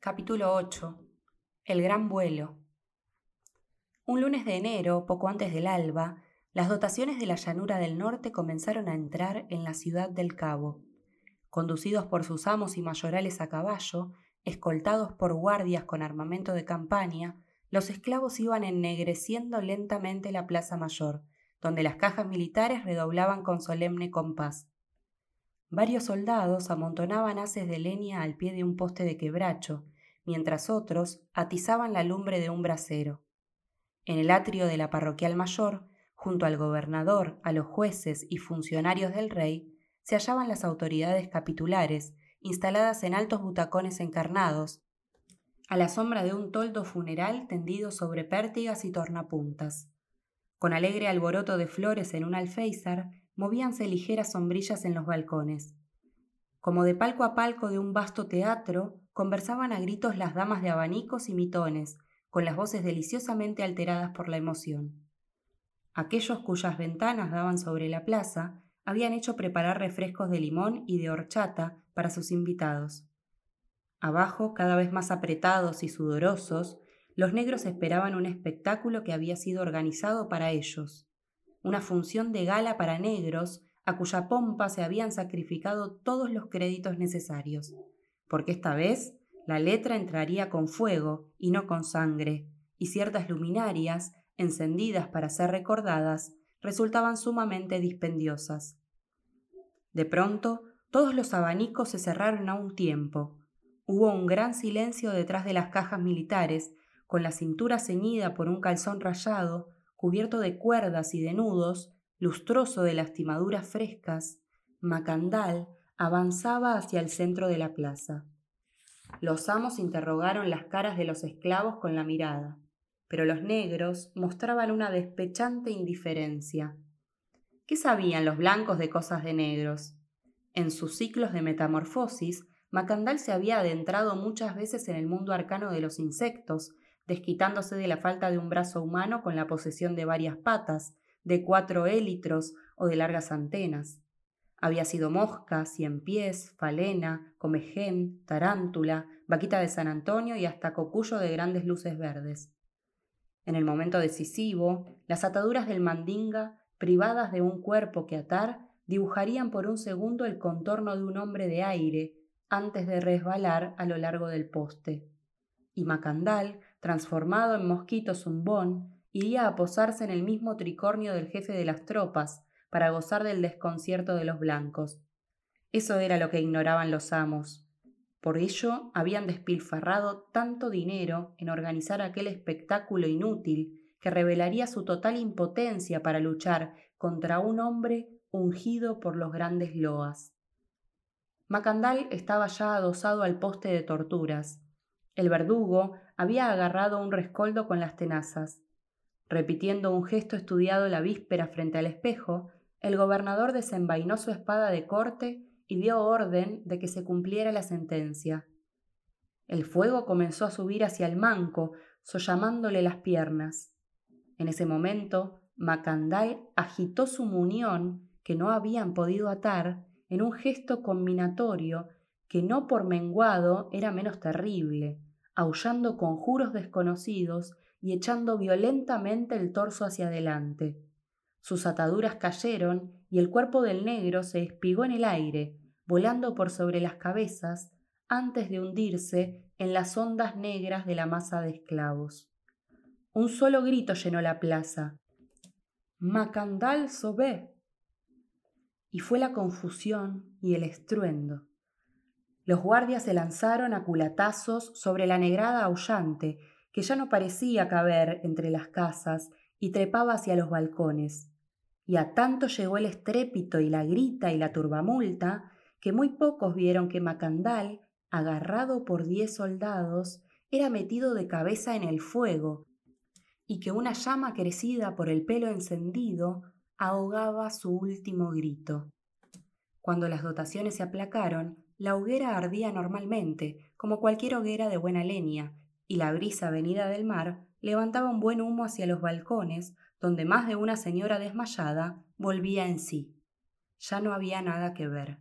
Capítulo 8. El gran vuelo. Un lunes de enero, poco antes del alba, las dotaciones de la llanura del norte comenzaron a entrar en la ciudad del Cabo. Conducidos por sus amos y mayorales a caballo, escoltados por guardias con armamento de campaña, los esclavos iban ennegreciendo lentamente la plaza mayor, donde las cajas militares redoblaban con solemne compás. Varios soldados amontonaban haces de leña al pie de un poste de quebracho, mientras otros atizaban la lumbre de un brasero. En el atrio de la parroquial mayor, junto al gobernador, a los jueces y funcionarios del rey, se hallaban las autoridades capitulares, instaladas en altos butacones encarnados, a la sombra de un toldo funeral tendido sobre pértigas y tornapuntas. Con alegre alboroto de flores en un alféizar, movíanse ligeras sombrillas en los balcones. Como de palco a palco de un vasto teatro, conversaban a gritos las damas de abanicos y mitones, con las voces deliciosamente alteradas por la emoción. Aquellos cuyas ventanas daban sobre la plaza habían hecho preparar refrescos de limón y de horchata para sus invitados. Abajo, cada vez más apretados y sudorosos, los negros esperaban un espectáculo que había sido organizado para ellos, una función de gala para negros a cuya pompa se habían sacrificado todos los créditos necesarios, porque esta vez la letra entraría con fuego y no con sangre, y ciertas luminarias, encendidas para ser recordadas, resultaban sumamente dispendiosas. De pronto, todos los abanicos se cerraron a un tiempo. Hubo un gran silencio detrás de las cajas militares, con la cintura ceñida por un calzón rayado, cubierto de cuerdas y de nudos, lustroso de lastimaduras frescas, Macandal avanzaba hacia el centro de la plaza. Los amos interrogaron las caras de los esclavos con la mirada pero los negros mostraban una despechante indiferencia. ¿Qué sabían los blancos de cosas de negros? En sus ciclos de metamorfosis, Macandal se había adentrado muchas veces en el mundo arcano de los insectos, desquitándose de la falta de un brazo humano con la posesión de varias patas, de cuatro élitros o de largas antenas. Había sido mosca, cien pies, falena, comején, tarántula, vaquita de San Antonio y hasta cocuyo de grandes luces verdes. En el momento decisivo, las ataduras del mandinga, privadas de un cuerpo que atar, dibujarían por un segundo el contorno de un hombre de aire antes de resbalar a lo largo del poste. Y Macandal, transformado en mosquito zumbón, iría a posarse en el mismo tricornio del jefe de las tropas para gozar del desconcierto de los blancos. Eso era lo que ignoraban los amos. Por ello habían despilfarrado tanto dinero en organizar aquel espectáculo inútil que revelaría su total impotencia para luchar contra un hombre ungido por los grandes loas. Macandal estaba ya adosado al poste de torturas. El verdugo había agarrado un rescoldo con las tenazas. Repitiendo un gesto estudiado la víspera frente al espejo, el gobernador desenvainó su espada de corte y dio orden de que se cumpliera la sentencia. El fuego comenzó a subir hacia el manco, sollamándole las piernas. En ese momento, Macandal agitó su munión, que no habían podido atar, en un gesto combinatorio que no por menguado era menos terrible, aullando conjuros desconocidos y echando violentamente el torso hacia adelante. Sus ataduras cayeron y el cuerpo del negro se espigó en el aire, volando por sobre las cabezas antes de hundirse en las ondas negras de la masa de esclavos. Un solo grito llenó la plaza. Macandal Sobé. Y fue la confusión y el estruendo. Los guardias se lanzaron a culatazos sobre la negrada aullante, que ya no parecía caber entre las casas y trepaba hacia los balcones. Y a tanto llegó el estrépito y la grita y la turbamulta que muy pocos vieron que Macandal, agarrado por diez soldados, era metido de cabeza en el fuego, y que una llama crecida por el pelo encendido ahogaba su último grito. Cuando las dotaciones se aplacaron, la hoguera ardía normalmente, como cualquier hoguera de buena leña, y la brisa venida del mar levantaba un buen humo hacia los balcones, donde más de una señora desmayada volvía en sí. Ya no había nada que ver.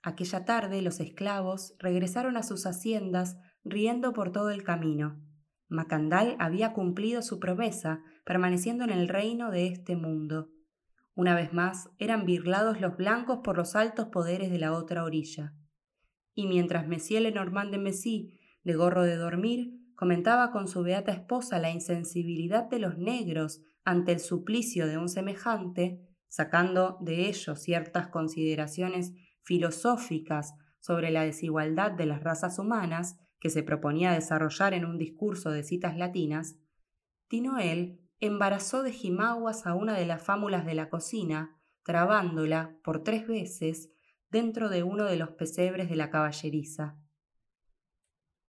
Aquella tarde los esclavos regresaron a sus haciendas riendo por todo el camino. Macandal había cumplido su promesa, permaneciendo en el reino de este mundo. Una vez más eran birlados los blancos por los altos poderes de la otra orilla. Y mientras Monsieur Lenormand de Messy, de gorro de dormir, comentaba con su beata esposa la insensibilidad de los negros ante el suplicio de un semejante, sacando de ello ciertas consideraciones filosóficas sobre la desigualdad de las razas humanas que se proponía desarrollar en un discurso de citas latinas, Tinoel embarazó de jimaguas a una de las fámulas de la cocina, trabándola por tres veces dentro de uno de los pesebres de la caballeriza.